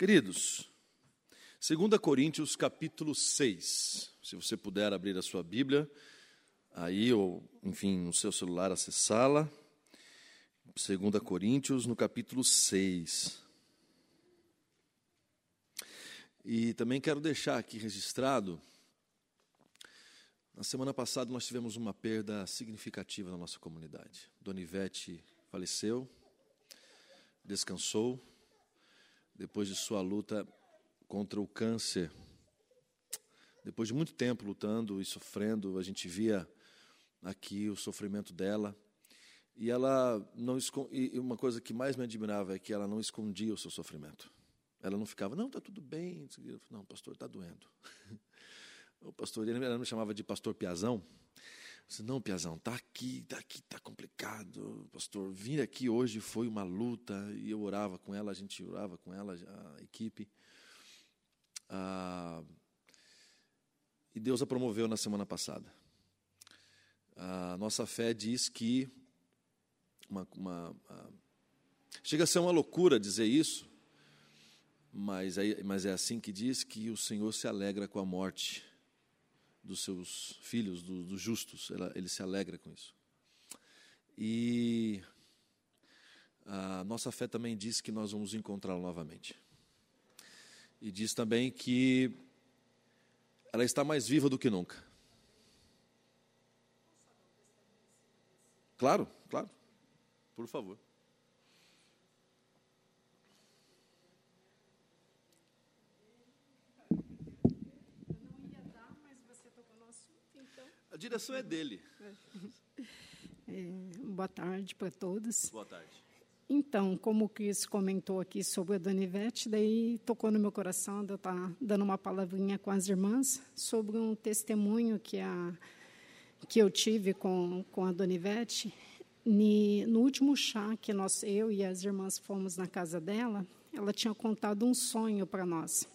Queridos, 2 Coríntios capítulo 6. Se você puder abrir a sua Bíblia, aí, ou enfim, no seu celular, acessá-la. 2 Coríntios, no capítulo 6. E também quero deixar aqui registrado. Na semana passada nós tivemos uma perda significativa na nossa comunidade. Dona Ivete faleceu, descansou, depois de sua luta contra o câncer. Depois de muito tempo lutando e sofrendo, a gente via aqui o sofrimento dela. E ela não e uma coisa que mais me admirava é que ela não escondia o seu sofrimento. Ela não ficava, não, está tudo bem. Não, pastor, está doendo. O pastor, ele me chamava de pastor Piazão. Disse, não, Piazão, está aqui, está aqui, está complicado. Pastor, vir aqui hoje foi uma luta. E eu orava com ela, a gente orava com ela, a equipe. Ah, e Deus a promoveu na semana passada. A nossa fé diz que. Uma, uma, uma, chega a ser uma loucura dizer isso, mas é, mas é assim que diz que o Senhor se alegra com a morte dos seus filhos, do, dos justos. Ele se alegra com isso. E a nossa fé também diz que nós vamos encontrá-lo novamente. E diz também que ela está mais viva do que nunca. Claro, claro. Por favor. Direção é dele. É, boa tarde para todos. Boa tarde. Então, como o Cris comentou aqui sobre a Dona Ivete, daí tocou no meu coração de eu estar tá dando uma palavrinha com as irmãs sobre um testemunho que, a, que eu tive com, com a Dona Ivete. no último chá que nós, eu e as irmãs fomos na casa dela, ela tinha contado um sonho para nós,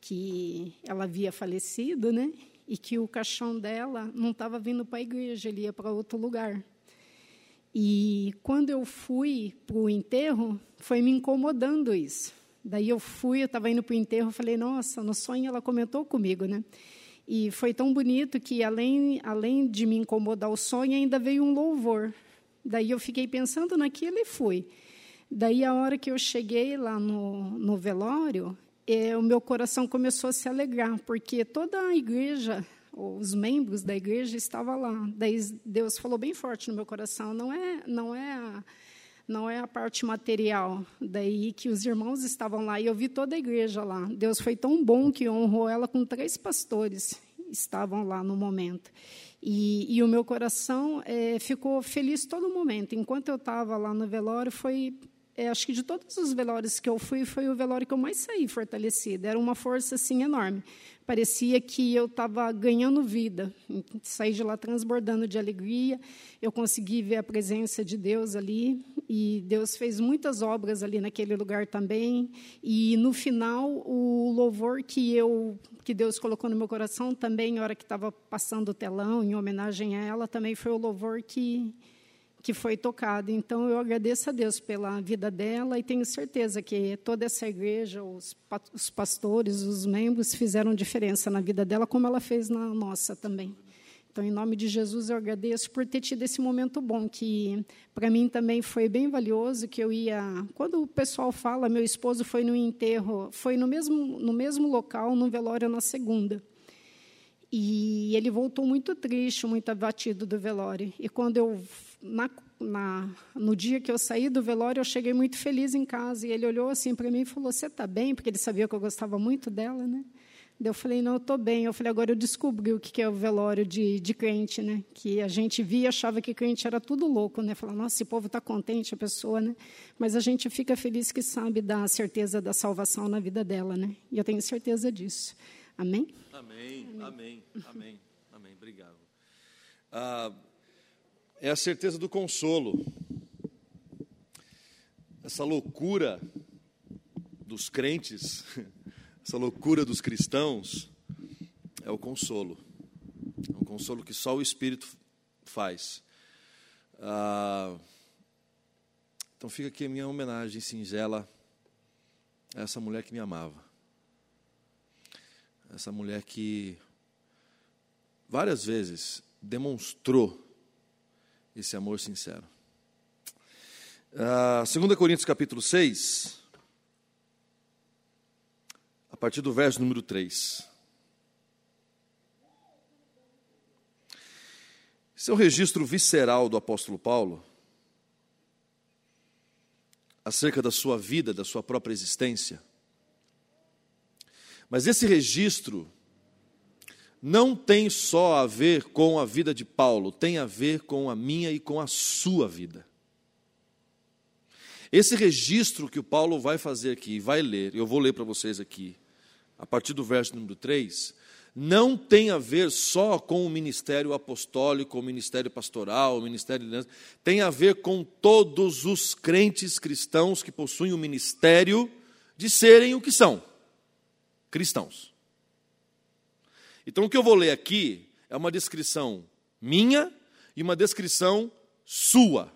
que ela havia falecido, né? E que o caixão dela não estava vindo para a igreja, ele ia para outro lugar. E quando eu fui para o enterro, foi me incomodando isso. Daí eu fui, eu estava indo para o enterro, falei, nossa, no sonho ela comentou comigo, né? E foi tão bonito que, além, além de me incomodar o sonho, ainda veio um louvor. Daí eu fiquei pensando naquilo e fui. Daí, a hora que eu cheguei lá no, no velório, é, o meu coração começou a se alegrar, porque toda a igreja, os membros da igreja estavam lá. Daí Deus falou bem forte no meu coração, não é, não é a, não é a parte material. Daí que os irmãos estavam lá e eu vi toda a igreja lá. Deus foi tão bom que honrou ela com três pastores estavam lá no momento. E, e o meu coração é, ficou feliz todo momento. Enquanto eu estava lá no velório, foi é, acho que de todos os velórios que eu fui, foi o velório que eu mais saí fortalecida. Era uma força assim enorme. Parecia que eu estava ganhando vida. Saí de lá transbordando de alegria. Eu consegui ver a presença de Deus ali e Deus fez muitas obras ali naquele lugar também. E no final, o louvor que eu que Deus colocou no meu coração também, na hora que estava passando o telão em homenagem a ela, também foi o louvor que que foi tocado. Então, eu agradeço a Deus pela vida dela e tenho certeza que toda essa igreja, os pastores, os membros fizeram diferença na vida dela, como ela fez na nossa também. Então, em nome de Jesus, eu agradeço por ter tido esse momento bom, que para mim também foi bem valioso, que eu ia... Quando o pessoal fala, meu esposo foi no enterro, foi no mesmo, no mesmo local, no velório na segunda. E ele voltou muito triste, muito abatido do velório. E quando eu na, na, no dia que eu saí do velório, eu cheguei muito feliz em casa. E ele olhou assim para mim e falou: Você está bem? Porque ele sabia que eu gostava muito dela, né? Eu falei: Não, eu estou bem. Eu falei: Agora eu descobri o que é o velório de, de crente, né? Que a gente via achava que crente era tudo louco, né? Falava: Nossa, esse povo está contente, a pessoa, né? Mas a gente fica feliz que sabe da certeza da salvação na vida dela, né? E eu tenho certeza disso. Amém? Amém, amém, amém, amém. Obrigado. Ah, é a certeza do consolo. Essa loucura dos crentes, essa loucura dos cristãos, é o consolo. É um consolo que só o Espírito faz. Ah, então fica aqui a minha homenagem singela essa mulher que me amava. Essa mulher que várias vezes demonstrou esse amor sincero. Uh, ah, 2 Coríntios capítulo 6, a partir do verso número 3. Esse é registro visceral do apóstolo Paulo acerca da sua vida, da sua própria existência. Mas esse registro não tem só a ver com a vida de Paulo, tem a ver com a minha e com a sua vida. Esse registro que o Paulo vai fazer aqui, vai ler, eu vou ler para vocês aqui, a partir do verso número 3, não tem a ver só com o ministério apostólico, o ministério pastoral, o ministério de tem a ver com todos os crentes cristãos que possuem o ministério de serem o que são cristãos. Então, o que eu vou ler aqui é uma descrição minha e uma descrição sua.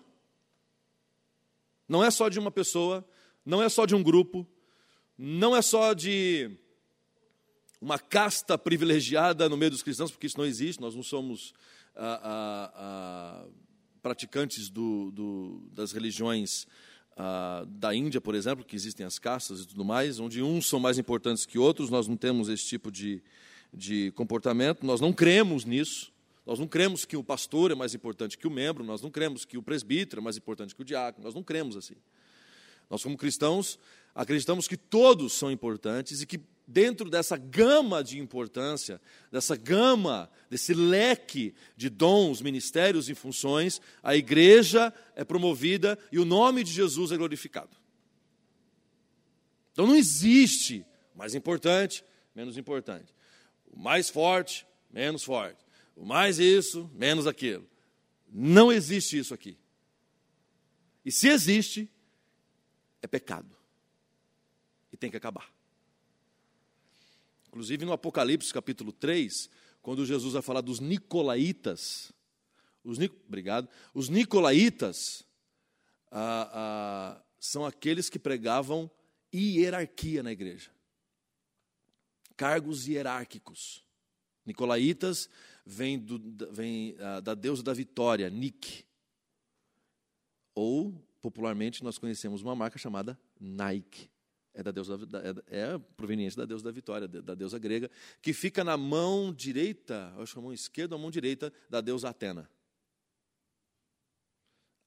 Não é só de uma pessoa, não é só de um grupo, não é só de uma casta privilegiada no meio dos cristãos, porque isso não existe, nós não somos ah, ah, ah, praticantes do, do, das religiões ah, da Índia, por exemplo, que existem as castas e tudo mais, onde uns são mais importantes que outros, nós não temos esse tipo de, de comportamento, nós não cremos nisso. Nós não cremos que o pastor é mais importante que o membro, nós não cremos que o presbítero é mais importante que o diácono, nós não cremos assim. Nós, como cristãos, acreditamos que todos são importantes e que dentro dessa gama de importância, dessa gama, desse leque de dons, ministérios e funções, a igreja é promovida e o nome de Jesus é glorificado. Então não existe mais importante, menos importante. O mais forte, menos forte. O mais isso, menos aquilo. Não existe isso aqui. E se existe, é pecado. E tem que acabar. Inclusive no Apocalipse capítulo 3, quando Jesus vai falar dos nicolaítas, os, obrigado, os nicolaítas ah, ah, são aqueles que pregavam hierarquia na igreja, cargos hierárquicos. Nicolaítas vem, do, vem ah, da deusa da vitória, Nick. Ou, popularmente, nós conhecemos uma marca chamada Nike é da deusa é, é proveniente da deusa da vitória, da deusa grega, que fica na mão direita, acho que a mão esquerda ou a mão direita da deusa Atena.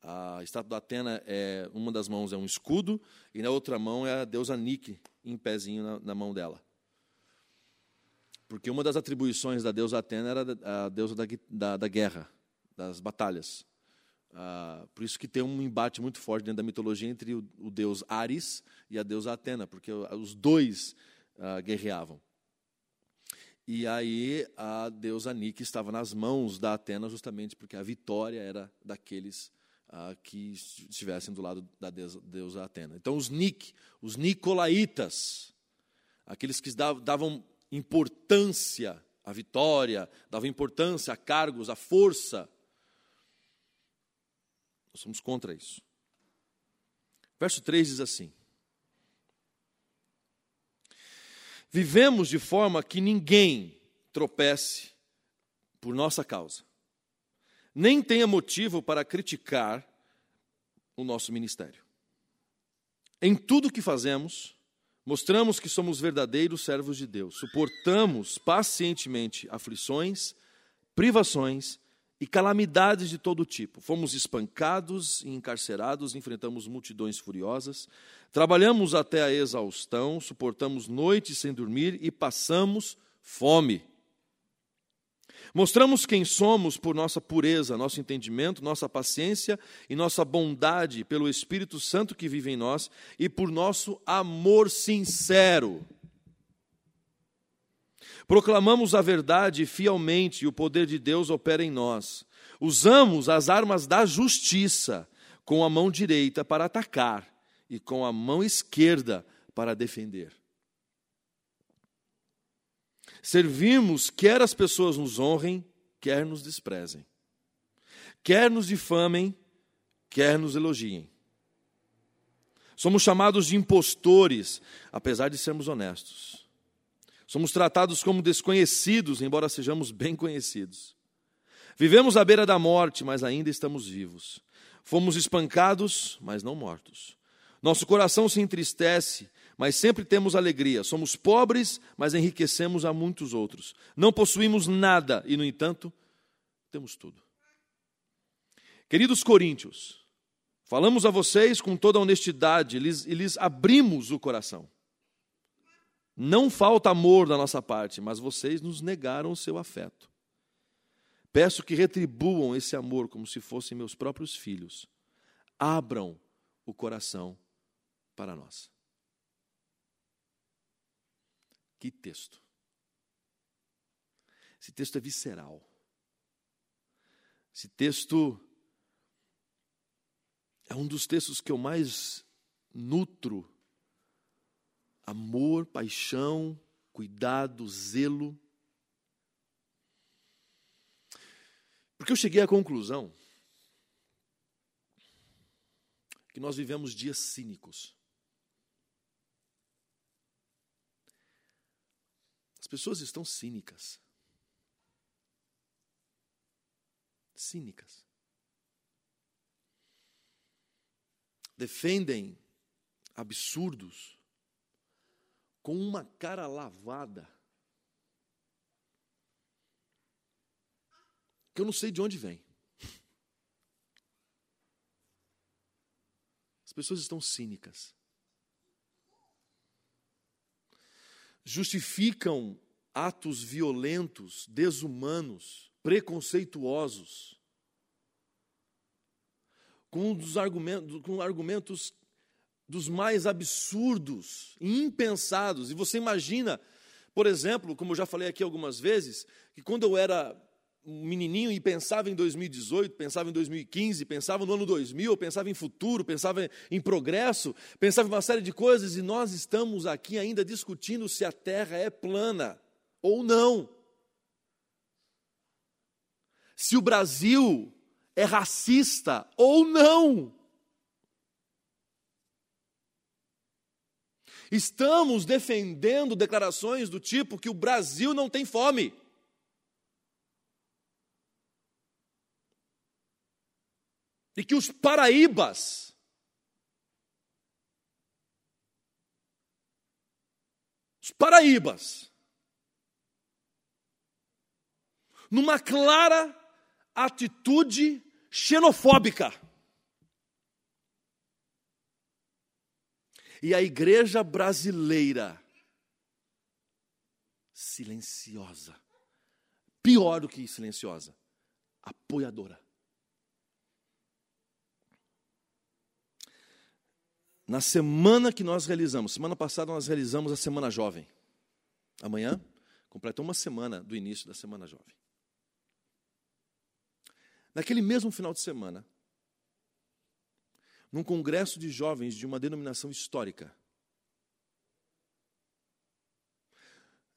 A estátua da Atena é uma das mãos é um escudo e na outra mão é a deusa Nike em pezinho na, na mão dela. Porque uma das atribuições da deusa Atena era a deusa da, da, da guerra, das batalhas. Ah, por isso que tem um embate muito forte dentro da mitologia entre o, o deus Ares e a deusa Atena, porque os dois ah, guerreavam. E aí a deusa Nike estava nas mãos da Atena justamente porque a vitória era daqueles ah, que estivessem do lado da deusa, deusa Atena. Então os Nik, os Nicolaitas, aqueles que davam importância à vitória, davam importância a cargos, à força, nós somos contra isso. Verso 3 diz assim: Vivemos de forma que ninguém tropece por nossa causa, nem tenha motivo para criticar o nosso ministério. Em tudo que fazemos, mostramos que somos verdadeiros servos de Deus, suportamos pacientemente aflições, privações e calamidades de todo tipo. Fomos espancados e encarcerados, enfrentamos multidões furiosas, trabalhamos até a exaustão, suportamos noites sem dormir e passamos fome. Mostramos quem somos por nossa pureza, nosso entendimento, nossa paciência e nossa bondade, pelo Espírito Santo que vive em nós e por nosso amor sincero Proclamamos a verdade fielmente e o poder de Deus opera em nós. Usamos as armas da justiça com a mão direita para atacar e com a mão esquerda para defender. Servimos quer as pessoas nos honrem, quer nos desprezem. Quer nos difamem, quer nos elogiem. Somos chamados de impostores, apesar de sermos honestos. Somos tratados como desconhecidos, embora sejamos bem conhecidos. Vivemos à beira da morte, mas ainda estamos vivos. Fomos espancados, mas não mortos. Nosso coração se entristece, mas sempre temos alegria. Somos pobres, mas enriquecemos a muitos outros. Não possuímos nada e, no entanto, temos tudo. Queridos coríntios, falamos a vocês com toda honestidade e lhes, e lhes abrimos o coração. Não falta amor da nossa parte, mas vocês nos negaram o seu afeto. Peço que retribuam esse amor como se fossem meus próprios filhos. Abram o coração para nós. Que texto. Esse texto é visceral. Esse texto é um dos textos que eu mais nutro amor, paixão, cuidado, zelo. Porque eu cheguei à conclusão que nós vivemos dias cínicos. As pessoas estão cínicas. Cínicas. Defendem absurdos com uma cara lavada. Que eu não sei de onde vem. As pessoas estão cínicas. Justificam atos violentos, desumanos, preconceituosos, com, dos argumentos, com argumentos dos mais absurdos e impensados. E você imagina, por exemplo, como eu já falei aqui algumas vezes, que quando eu era um menininho e pensava em 2018, pensava em 2015, pensava no ano 2000, pensava em futuro, pensava em progresso, pensava em uma série de coisas e nós estamos aqui ainda discutindo se a Terra é plana ou não. Se o Brasil é racista ou não. Estamos defendendo declarações do tipo que o Brasil não tem fome. E que os paraíbas os paraíbas numa clara atitude xenofóbica E a igreja brasileira, silenciosa. Pior do que silenciosa, apoiadora. Na semana que nós realizamos, semana passada nós realizamos a Semana Jovem. Amanhã completa uma semana do início da Semana Jovem. Naquele mesmo final de semana, num congresso de jovens de uma denominação histórica.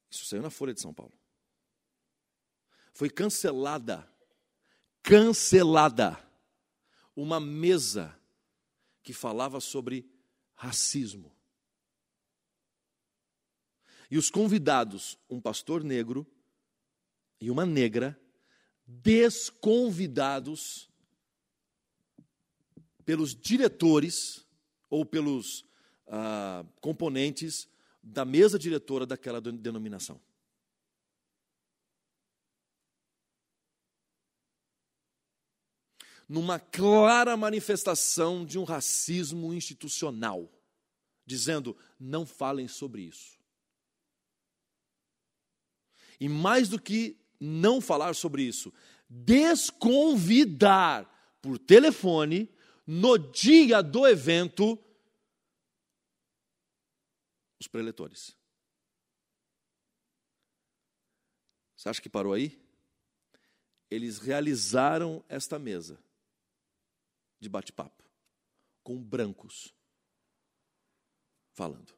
Isso saiu na Folha de São Paulo. Foi cancelada, cancelada, uma mesa que falava sobre racismo. E os convidados, um pastor negro e uma negra, desconvidados pelos diretores ou pelos ah, componentes da mesa diretora daquela denominação. Numa clara manifestação de um racismo institucional, dizendo: não falem sobre isso. E mais do que não falar sobre isso, desconvidar por telefone no dia do evento, os preletores. Você acha que parou aí? Eles realizaram esta mesa de bate-papo com brancos falando.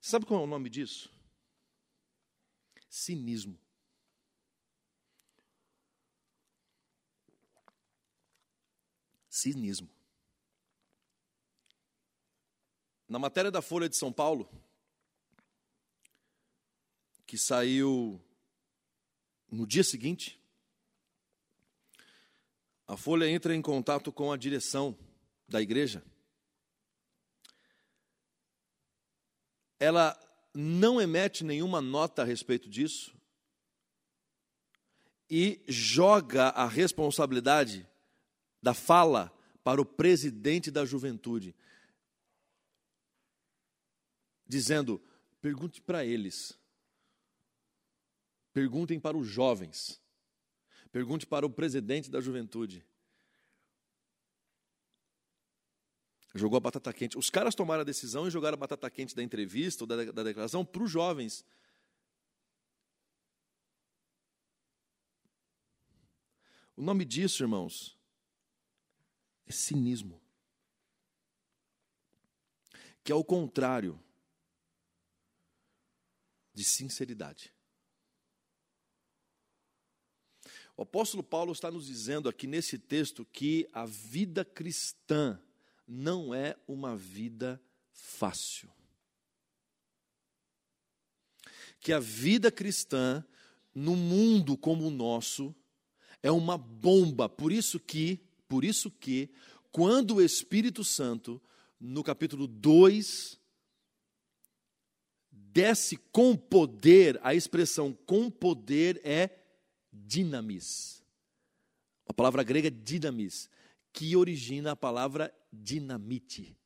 Sabe qual é o nome disso? Cinismo. Cinismo. Na matéria da Folha de São Paulo, que saiu no dia seguinte, a Folha entra em contato com a direção da igreja. Ela não emete nenhuma nota a respeito disso e joga a responsabilidade da fala para o presidente da juventude, dizendo: pergunte para eles, perguntem para os jovens, pergunte para o presidente da juventude. Jogou a batata quente. Os caras tomaram a decisão e jogaram a batata quente da entrevista ou da, da declaração para os jovens. O nome disso, irmãos, é cinismo. Que é o contrário de sinceridade. O apóstolo Paulo está nos dizendo aqui nesse texto que a vida cristã não é uma vida fácil. Que a vida cristã, no mundo como o nosso, é uma bomba. Por isso que, por isso que, quando o Espírito Santo, no capítulo 2, desce com poder, a expressão com poder é dinamis. A palavra grega é dinamis, que origina a palavra dinamite.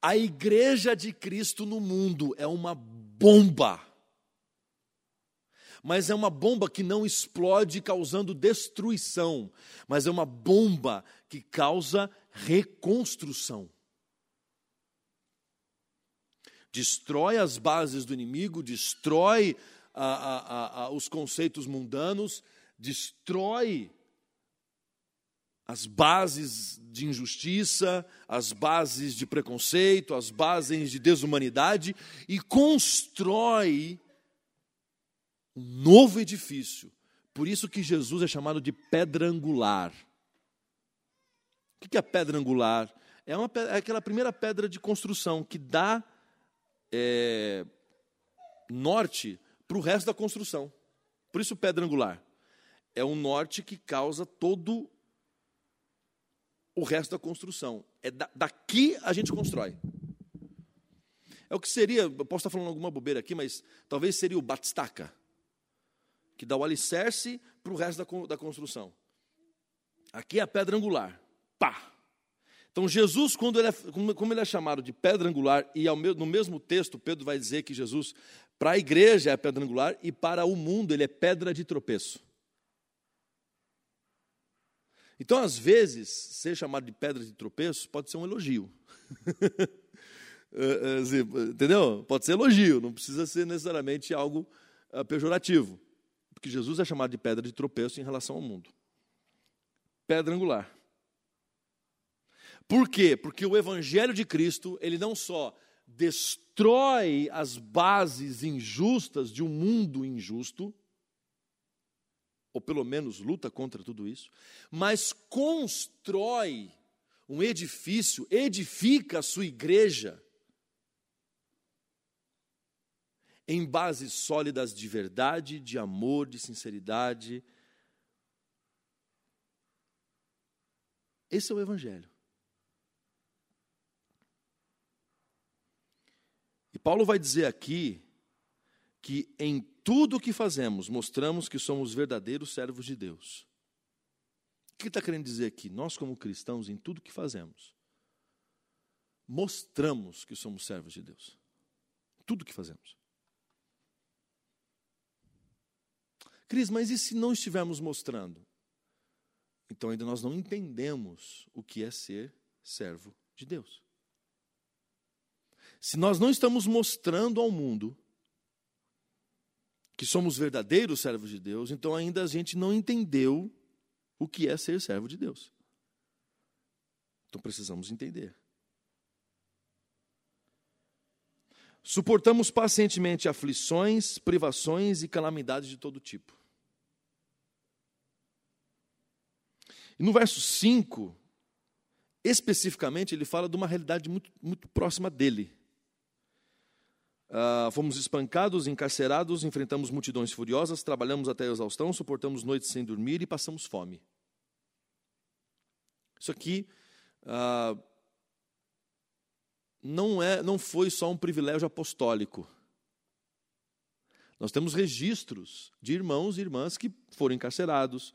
A igreja de Cristo no mundo é uma bomba. Mas é uma bomba que não explode causando destruição, mas é uma bomba que causa reconstrução. Destrói as bases do inimigo, destrói a, a, a, os conceitos mundanos, destrói as bases de injustiça, as bases de preconceito, as bases de desumanidade e constrói um novo edifício. Por isso que Jesus é chamado de pedra angular. O que é pedra angular? É, uma, é aquela primeira pedra de construção que dá é, norte para o resto da construção. Por isso pedra angular. É um norte que causa todo o resto da construção. É da, daqui a gente constrói. É o que seria, eu posso estar falando alguma bobeira aqui, mas talvez seria o batistaca, que dá o alicerce para o resto da, da construção. Aqui é a pedra angular. Pá! Então, Jesus, quando ele é, como ele é chamado de pedra angular, e no mesmo texto, Pedro vai dizer que Jesus, para a igreja, é pedra angular, e para o mundo, ele é pedra de tropeço. Então, às vezes, ser chamado de pedra de tropeço pode ser um elogio. É, assim, entendeu? Pode ser elogio, não precisa ser necessariamente algo uh, pejorativo. Porque Jesus é chamado de pedra de tropeço em relação ao mundo. Pedra angular. Por quê? Porque o evangelho de Cristo, ele não só destrói as bases injustas de um mundo injusto, ou pelo menos luta contra tudo isso, mas constrói um edifício, edifica a sua igreja em bases sólidas de verdade, de amor, de sinceridade. Esse é o Evangelho. E Paulo vai dizer aqui que em tudo o que fazemos mostramos que somos verdadeiros servos de Deus. O que está querendo dizer aqui? Nós, como cristãos, em tudo que fazemos, mostramos que somos servos de Deus. Tudo que fazemos. Cris, mas e se não estivermos mostrando? Então ainda nós não entendemos o que é ser servo de Deus. Se nós não estamos mostrando ao mundo que somos verdadeiros servos de Deus, então ainda a gente não entendeu o que é ser servo de Deus. Então precisamos entender. Suportamos pacientemente aflições, privações e calamidades de todo tipo. E no verso 5, especificamente, ele fala de uma realidade muito, muito próxima dele. Uh, fomos espancados, encarcerados, enfrentamos multidões furiosas, trabalhamos até a exaustão, suportamos noites sem dormir e passamos fome. Isso aqui uh, não, é, não foi só um privilégio apostólico. Nós temos registros de irmãos e irmãs que foram encarcerados,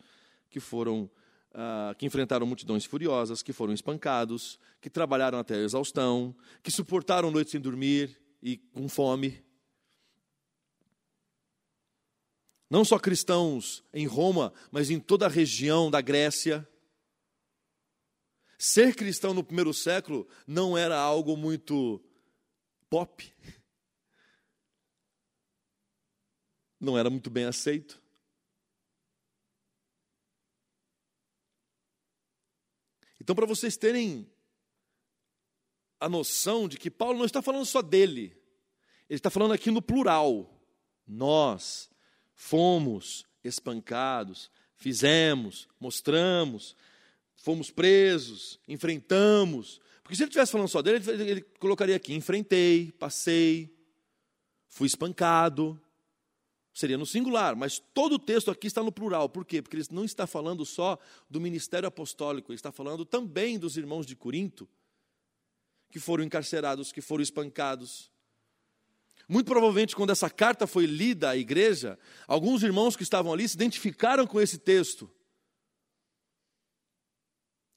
que foram Uh, que enfrentaram multidões furiosas, que foram espancados, que trabalharam até a exaustão, que suportaram noites sem dormir e com fome. Não só cristãos em Roma, mas em toda a região da Grécia. Ser cristão no primeiro século não era algo muito pop. Não era muito bem aceito. Então, para vocês terem a noção de que Paulo não está falando só dele, ele está falando aqui no plural. Nós fomos espancados, fizemos, mostramos, fomos presos, enfrentamos. Porque se ele estivesse falando só dele, ele, ele colocaria aqui: enfrentei, passei, fui espancado. Seria no singular, mas todo o texto aqui está no plural. Por quê? Porque ele não está falando só do ministério apostólico, ele está falando também dos irmãos de Corinto, que foram encarcerados, que foram espancados. Muito provavelmente, quando essa carta foi lida à igreja, alguns irmãos que estavam ali se identificaram com esse texto.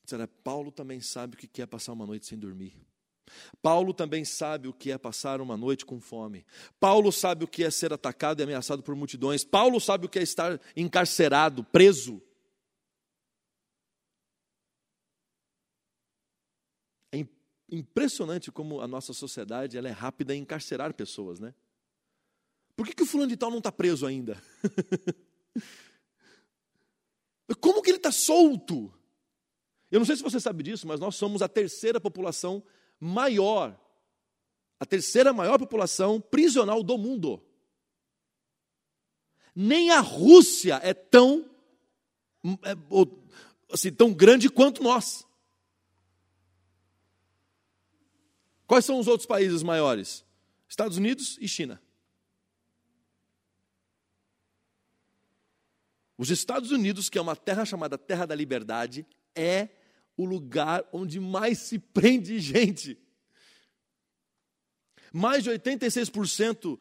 Disseram, Paulo também sabe o que é passar uma noite sem dormir. Paulo também sabe o que é passar uma noite com fome. Paulo sabe o que é ser atacado e ameaçado por multidões. Paulo sabe o que é estar encarcerado, preso. É impressionante como a nossa sociedade ela é rápida em encarcerar pessoas, né? Por que, que o fulano de tal não está preso ainda? como que ele está solto? Eu não sei se você sabe disso, mas nós somos a terceira população maior, a terceira maior população prisional do mundo. Nem a Rússia é tão, é, assim, tão grande quanto nós. Quais são os outros países maiores? Estados Unidos e China. Os Estados Unidos, que é uma terra chamada Terra da Liberdade, é o lugar onde mais se prende gente. Mais de 86%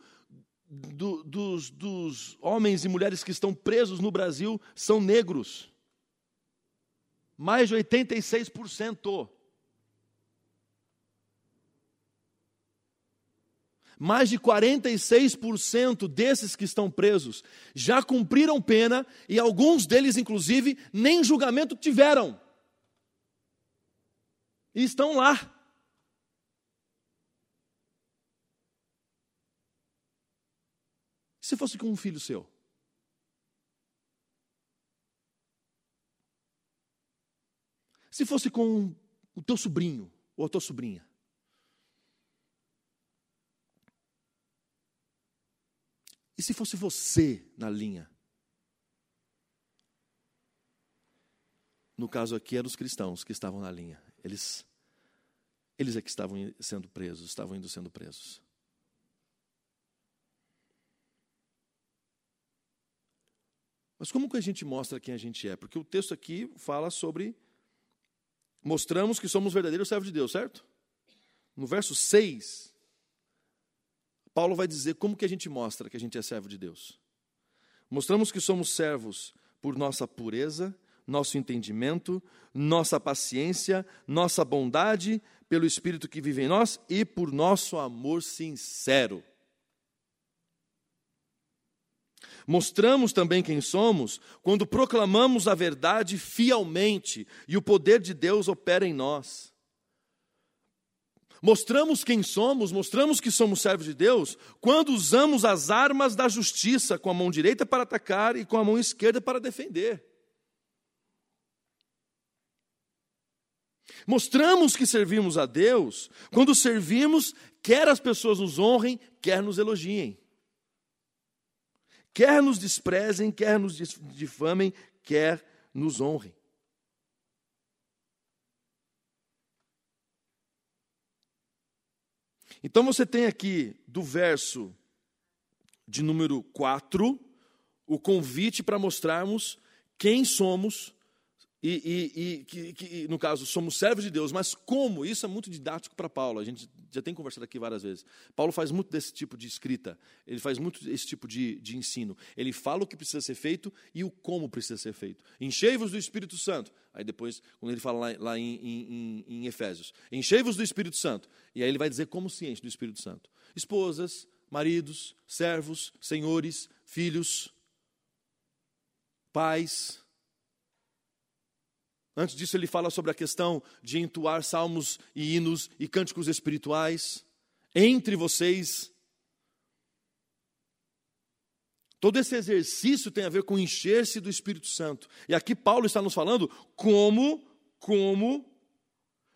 do, dos, dos homens e mulheres que estão presos no Brasil são negros. Mais de 86%. mais de 46% desses que estão presos já cumpriram pena e alguns deles, inclusive, nem julgamento tiveram e estão lá. Se fosse com um filho seu? Se fosse com o teu sobrinho ou a tua sobrinha? E se fosse você na linha? No caso aqui eram os cristãos que estavam na linha. Eles, eles é que estavam sendo presos, estavam indo sendo presos. Mas como que a gente mostra quem a gente é? Porque o texto aqui fala sobre mostramos que somos verdadeiros servos de Deus, certo? No verso 6, Paulo vai dizer como que a gente mostra que a gente é servo de Deus. Mostramos que somos servos por nossa pureza, nosso entendimento, nossa paciência, nossa bondade, pelo Espírito que vive em nós e por nosso amor sincero. Mostramos também quem somos quando proclamamos a verdade fielmente e o poder de Deus opera em nós. Mostramos quem somos, mostramos que somos servos de Deus, quando usamos as armas da justiça com a mão direita para atacar e com a mão esquerda para defender. Mostramos que servimos a Deus quando servimos, quer as pessoas nos honrem, quer nos elogiem. Quer nos desprezem, quer nos difamem, quer nos honrem. Então você tem aqui do verso de número 4 o convite para mostrarmos quem somos e, e, e que, que, no caso, somos servos de Deus, mas como? Isso é muito didático para Paulo, a gente já tem conversado aqui várias vezes. Paulo faz muito desse tipo de escrita, ele faz muito esse tipo de, de ensino. Ele fala o que precisa ser feito e o como precisa ser feito. Enchei-vos do Espírito Santo. Aí depois, quando ele fala lá, lá em, em, em Efésios, enchei-vos do Espírito Santo. E aí ele vai dizer como se enche do Espírito Santo. Esposas, maridos, servos, senhores, filhos, pais, Antes disso, ele fala sobre a questão de entoar salmos e hinos e cânticos espirituais entre vocês. Todo esse exercício tem a ver com encher-se do Espírito Santo. E aqui Paulo está nos falando como, como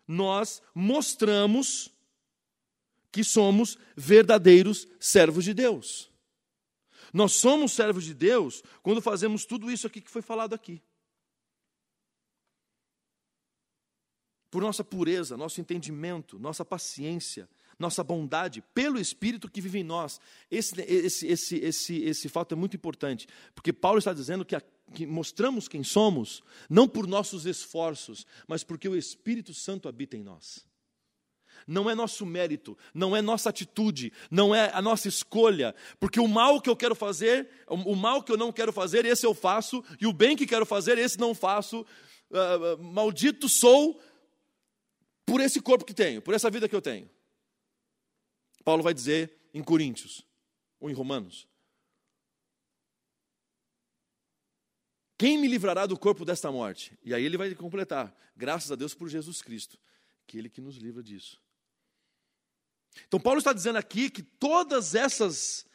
nós mostramos que somos verdadeiros servos de Deus. Nós somos servos de Deus quando fazemos tudo isso aqui que foi falado aqui. Por nossa pureza, nosso entendimento, nossa paciência, nossa bondade, pelo Espírito que vive em nós. Esse, esse, esse, esse, esse fato é muito importante, porque Paulo está dizendo que, a, que mostramos quem somos, não por nossos esforços, mas porque o Espírito Santo habita em nós. Não é nosso mérito, não é nossa atitude, não é a nossa escolha, porque o mal que eu quero fazer, o mal que eu não quero fazer, esse eu faço, e o bem que quero fazer, esse não faço. Uh, maldito sou por esse corpo que tenho, por essa vida que eu tenho. Paulo vai dizer em Coríntios ou em Romanos: Quem me livrará do corpo desta morte? E aí ele vai completar: graças a Deus por Jesus Cristo, que ele que nos livra disso. Então Paulo está dizendo aqui que todas essas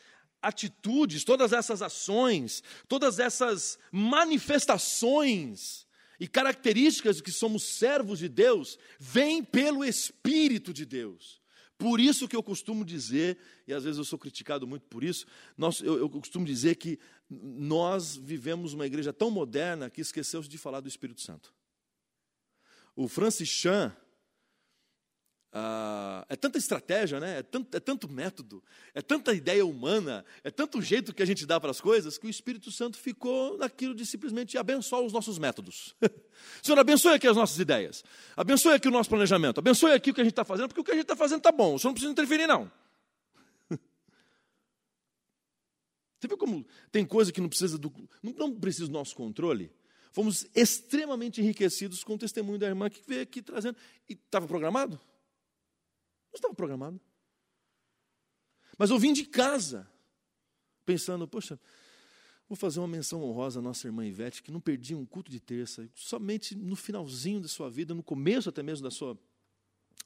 atitudes, todas essas ações, todas essas manifestações e características de que somos servos de Deus vêm pelo Espírito de Deus. Por isso que eu costumo dizer, e às vezes eu sou criticado muito por isso, nós, eu, eu costumo dizer que nós vivemos uma igreja tão moderna que esqueceu de falar do Espírito Santo. O Francis Chan, ah, é tanta estratégia, né? é, tanto, é tanto método, é tanta ideia humana, é tanto jeito que a gente dá para as coisas, que o Espírito Santo ficou naquilo de simplesmente abençoar os nossos métodos. Senhor, abençoe aqui as nossas ideias, abençoe aqui o nosso planejamento, abençoe aqui o que a gente está fazendo, porque o que a gente está fazendo está bom, o Senhor não precisa interferir, não. Você viu como tem coisa que não precisa do, não precisa do nosso controle? Fomos extremamente enriquecidos com o testemunho da irmã que veio aqui trazendo. E estava programado? Não estava programado. Mas eu vim de casa, pensando, poxa, vou fazer uma menção honrosa à nossa irmã Ivete, que não perdia um culto de terça, somente no finalzinho da sua vida, no começo até mesmo da sua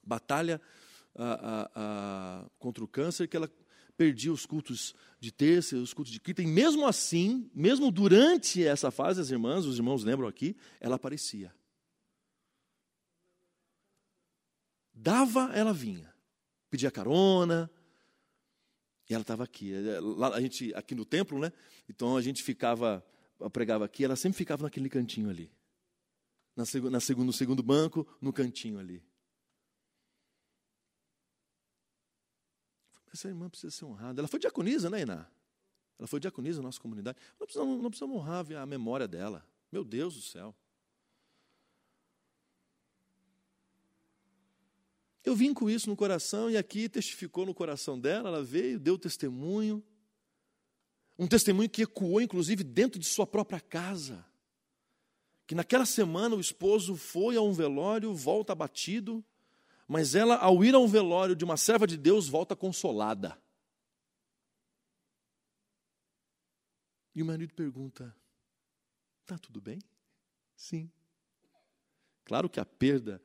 batalha a, a, a, contra o câncer, que ela perdia os cultos de terça, os cultos de quinta, e mesmo assim, mesmo durante essa fase, as irmãs, os irmãos lembram aqui, ela aparecia. Dava, ela vinha pedia carona. E ela estava aqui. É, lá, a gente, aqui no templo, né? Então a gente ficava, pregava aqui, ela sempre ficava naquele cantinho ali. Na, na no segundo banco, no cantinho ali. Essa irmã precisa ser honrada. Ela foi diaconisa, né, Iná? Ela foi diaconisa na nossa comunidade. Não precisamos, não precisamos honrar a memória dela. Meu Deus do céu. Eu vim com isso no coração e aqui testificou no coração dela, ela veio, deu testemunho. Um testemunho que ecoou, inclusive, dentro de sua própria casa. Que naquela semana o esposo foi a um velório, volta abatido, mas ela, ao ir a um velório de uma serva de Deus, volta consolada. E o marido pergunta: Está tudo bem? Sim. Claro que a perda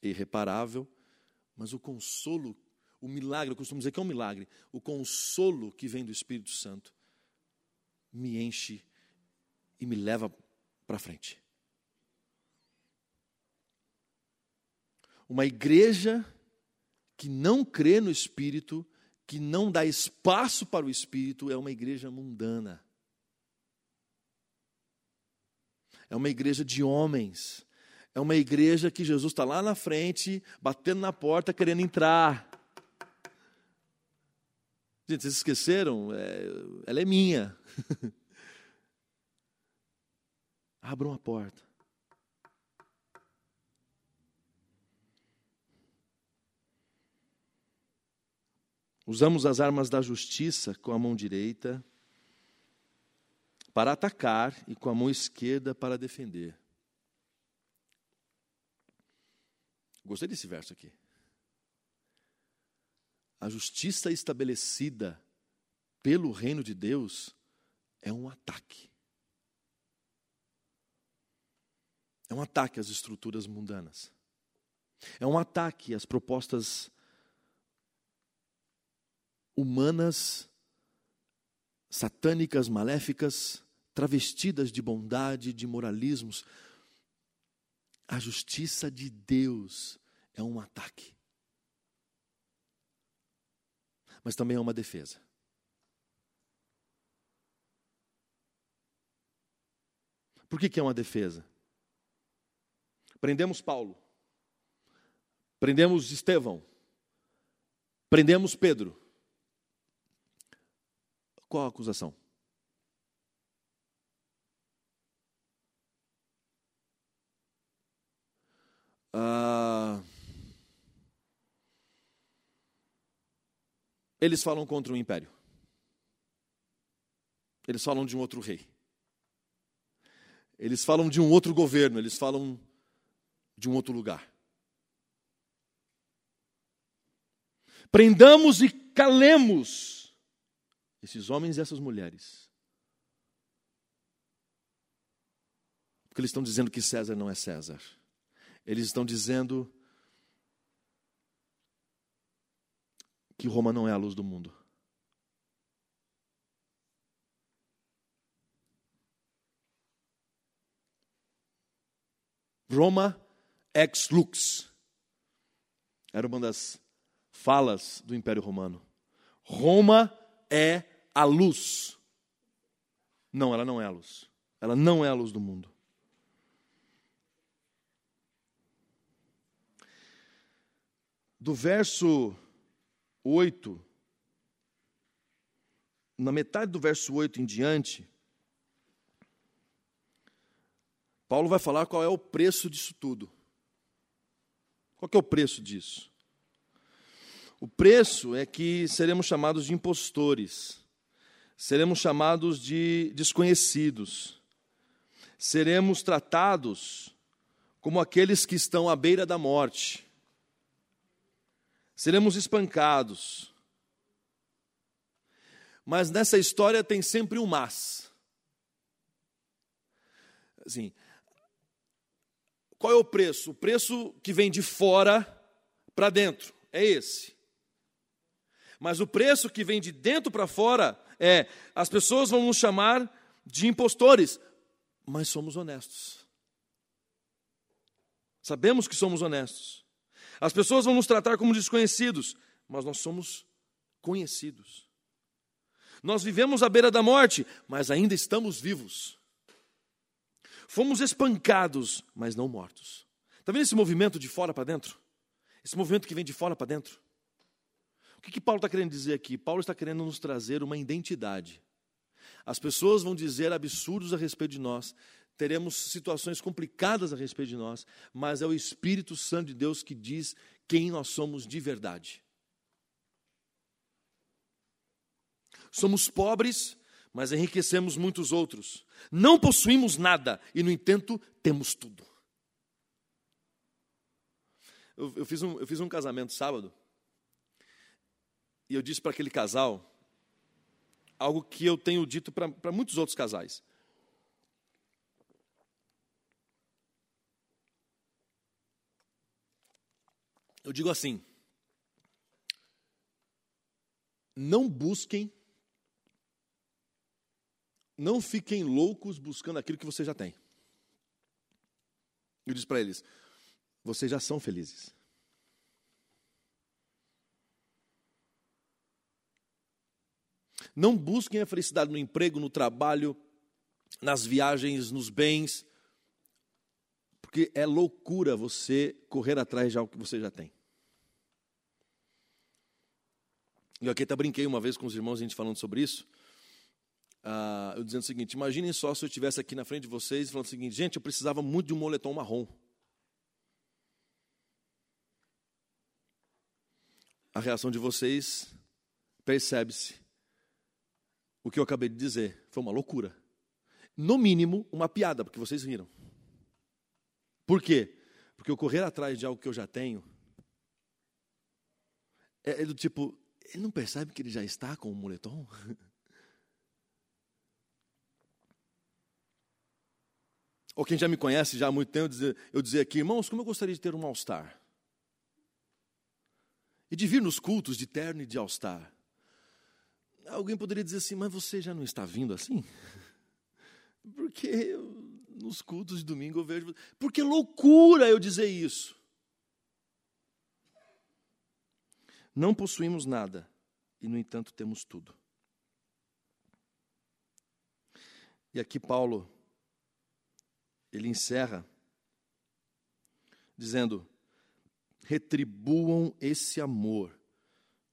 é irreparável, mas o consolo, o milagre, eu costumo dizer que é um milagre, o consolo que vem do Espírito Santo me enche e me leva para frente. Uma igreja que não crê no Espírito, que não dá espaço para o Espírito, é uma igreja mundana. É uma igreja de homens é uma igreja que Jesus está lá na frente, batendo na porta, querendo entrar. Gente, vocês esqueceram? É, ela é minha. Abram a porta. Usamos as armas da justiça com a mão direita para atacar e com a mão esquerda para defender. Gostei desse verso aqui. A justiça estabelecida pelo reino de Deus é um ataque. É um ataque às estruturas mundanas. É um ataque às propostas humanas, satânicas, maléficas, travestidas de bondade, de moralismos. A justiça de Deus é um ataque. Mas também é uma defesa. Por que, que é uma defesa? Prendemos Paulo, prendemos Estevão, prendemos Pedro. Qual a acusação? Ah, eles falam contra o império. Eles falam de um outro rei. Eles falam de um outro governo. Eles falam de um outro lugar. Prendamos e calemos esses homens e essas mulheres. Porque eles estão dizendo que César não é César. Eles estão dizendo que Roma não é a luz do mundo. Roma ex lux. Era uma das falas do Império Romano. Roma é a luz. Não, ela não é a luz. Ela não é a luz do mundo. Do verso 8, na metade do verso 8 em diante, Paulo vai falar qual é o preço disso tudo. Qual é o preço disso? O preço é que seremos chamados de impostores, seremos chamados de desconhecidos, seremos tratados como aqueles que estão à beira da morte, seremos espancados. Mas nessa história tem sempre um mas. Assim, qual é o preço? O preço que vem de fora para dentro é esse. Mas o preço que vem de dentro para fora é: as pessoas vão nos chamar de impostores, mas somos honestos. Sabemos que somos honestos. As pessoas vão nos tratar como desconhecidos, mas nós somos conhecidos. Nós vivemos à beira da morte, mas ainda estamos vivos. Fomos espancados, mas não mortos. Está vendo esse movimento de fora para dentro? Esse movimento que vem de fora para dentro? O que, que Paulo está querendo dizer aqui? Paulo está querendo nos trazer uma identidade. As pessoas vão dizer absurdos a respeito de nós, teremos situações complicadas a respeito de nós, mas é o Espírito Santo de Deus que diz quem nós somos de verdade. Somos pobres, mas enriquecemos muitos outros. Não possuímos nada e, no entanto, temos tudo. Eu, eu, fiz, um, eu fiz um casamento sábado e eu disse para aquele casal algo que eu tenho dito para muitos outros casais. Eu digo assim: não busquem, não fiquem loucos buscando aquilo que você já tem. Eu disse para eles: vocês já são felizes. Não busquem a felicidade no emprego, no trabalho, nas viagens, nos bens, porque é loucura você correr atrás de algo que você já tem. Eu aqui até brinquei uma vez com os irmãos, a gente falando sobre isso. Uh, eu dizendo o seguinte: imaginem só se eu estivesse aqui na frente de vocês falando o seguinte, gente, eu precisava muito de um moletom marrom. A reação de vocês percebe-se. O que eu acabei de dizer foi uma loucura. No mínimo, uma piada, porque vocês riram. Por quê? Porque eu correr atrás de algo que eu já tenho é, é do tipo, ele não percebe que ele já está com o moletom? Ou quem já me conhece já há muito tempo, eu dizer aqui, irmãos, como eu gostaria de ter um All-Star. E de vir nos cultos de terno e de All-Star. Alguém poderia dizer assim, mas você já não está vindo assim? Porque eu, nos cultos de domingo eu vejo. Porque loucura eu dizer isso. Não possuímos nada e, no entanto, temos tudo. E aqui Paulo, ele encerra dizendo: retribuam esse amor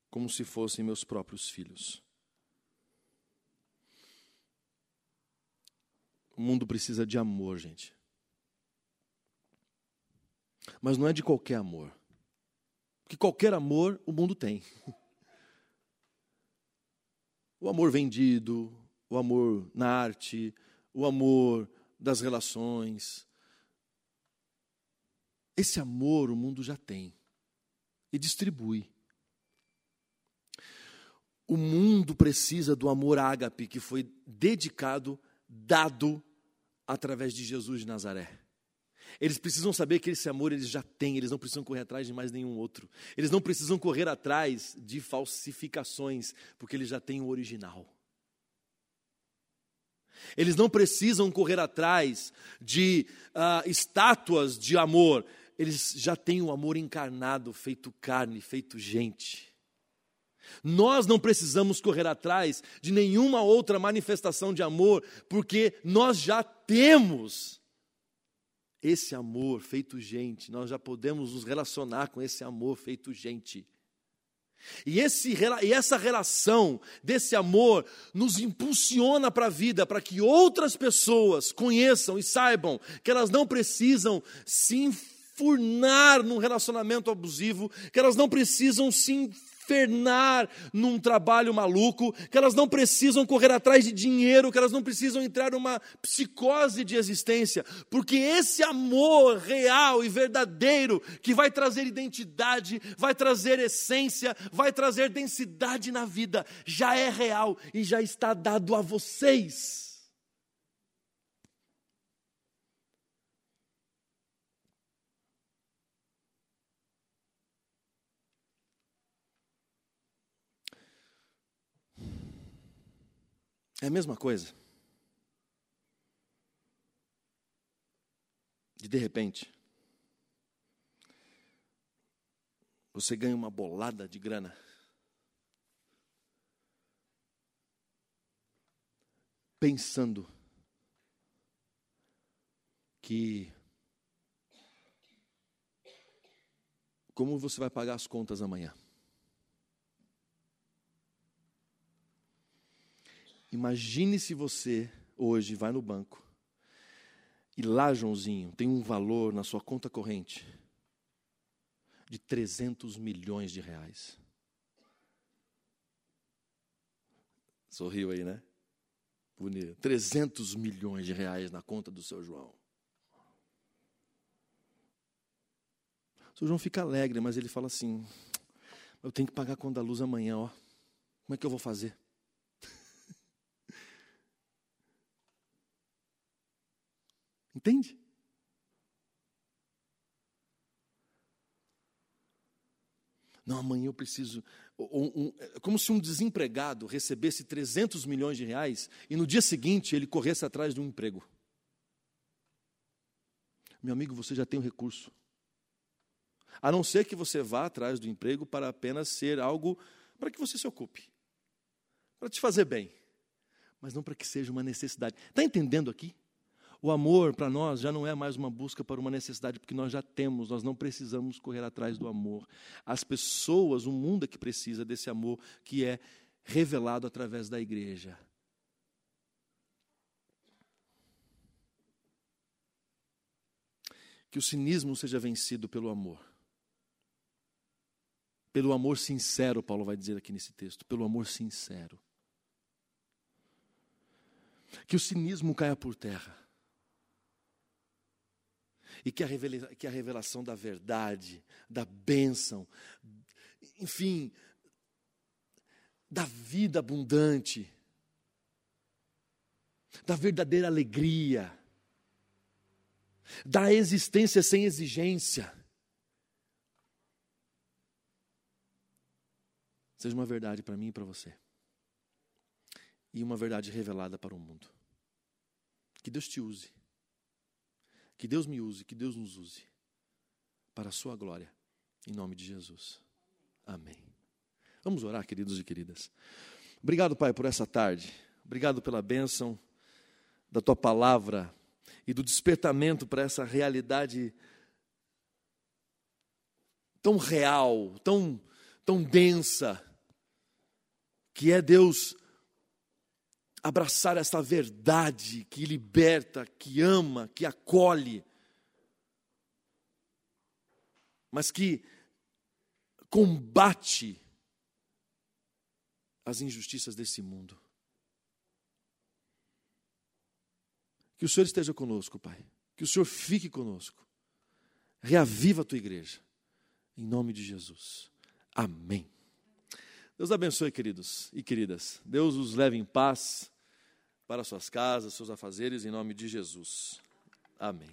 como se fossem meus próprios filhos. O mundo precisa de amor, gente. Mas não é de qualquer amor. Porque qualquer amor o mundo tem. O amor vendido, o amor na arte, o amor das relações. Esse amor o mundo já tem e distribui. O mundo precisa do amor ágape que foi dedicado, dado através de Jesus de Nazaré. Eles precisam saber que esse amor eles já têm, eles não precisam correr atrás de mais nenhum outro. Eles não precisam correr atrás de falsificações, porque eles já têm o original. Eles não precisam correr atrás de uh, estátuas de amor, eles já têm o amor encarnado, feito carne, feito gente. Nós não precisamos correr atrás de nenhuma outra manifestação de amor, porque nós já temos esse amor feito gente, nós já podemos nos relacionar com esse amor feito gente. E, esse, e essa relação desse amor nos impulsiona para a vida, para que outras pessoas conheçam e saibam que elas não precisam se enfurnar num relacionamento abusivo, que elas não precisam se infernar num trabalho maluco, que elas não precisam correr atrás de dinheiro, que elas não precisam entrar numa psicose de existência, porque esse amor real e verdadeiro que vai trazer identidade, vai trazer essência, vai trazer densidade na vida, já é real e já está dado a vocês. É a mesma coisa. E de repente, você ganha uma bolada de grana. Pensando que como você vai pagar as contas amanhã? Imagine se você hoje vai no banco e lá, Joãozinho, tem um valor na sua conta corrente de 300 milhões de reais. Sorriu aí, né? Bonito. 300 milhões de reais na conta do seu João. O seu João fica alegre, mas ele fala assim: Eu tenho que pagar a conta da luz amanhã, ó. Como é que eu vou fazer? Entende? Não, amanhã eu preciso. Um, um, é como se um desempregado recebesse 300 milhões de reais e no dia seguinte ele corresse atrás de um emprego. Meu amigo, você já tem o recurso. A não ser que você vá atrás do emprego para apenas ser algo para que você se ocupe, para te fazer bem, mas não para que seja uma necessidade. Está entendendo aqui? O amor para nós já não é mais uma busca para uma necessidade, porque nós já temos, nós não precisamos correr atrás do amor. As pessoas, o mundo é que precisa desse amor que é revelado através da igreja. Que o cinismo seja vencido pelo amor. Pelo amor sincero, Paulo vai dizer aqui nesse texto, pelo amor sincero. Que o cinismo caia por terra e que a, revelação, que a revelação da verdade, da bênção, enfim, da vida abundante, da verdadeira alegria, da existência sem exigência, seja uma verdade para mim e para você, e uma verdade revelada para o mundo. Que Deus te use. Que Deus me use, que Deus nos use para a sua glória, em nome de Jesus. Amém. Vamos orar, queridos e queridas. Obrigado, Pai, por essa tarde. Obrigado pela bênção da tua palavra e do despertamento para essa realidade tão real, tão, tão densa, que é Deus abraçar essa verdade que liberta, que ama, que acolhe, mas que combate as injustiças desse mundo. Que o Senhor esteja conosco, Pai. Que o Senhor fique conosco. Reaviva a tua igreja. Em nome de Jesus. Amém. Deus abençoe, queridos e queridas. Deus os leve em paz para suas casas, seus afazeres, em nome de Jesus. Amém.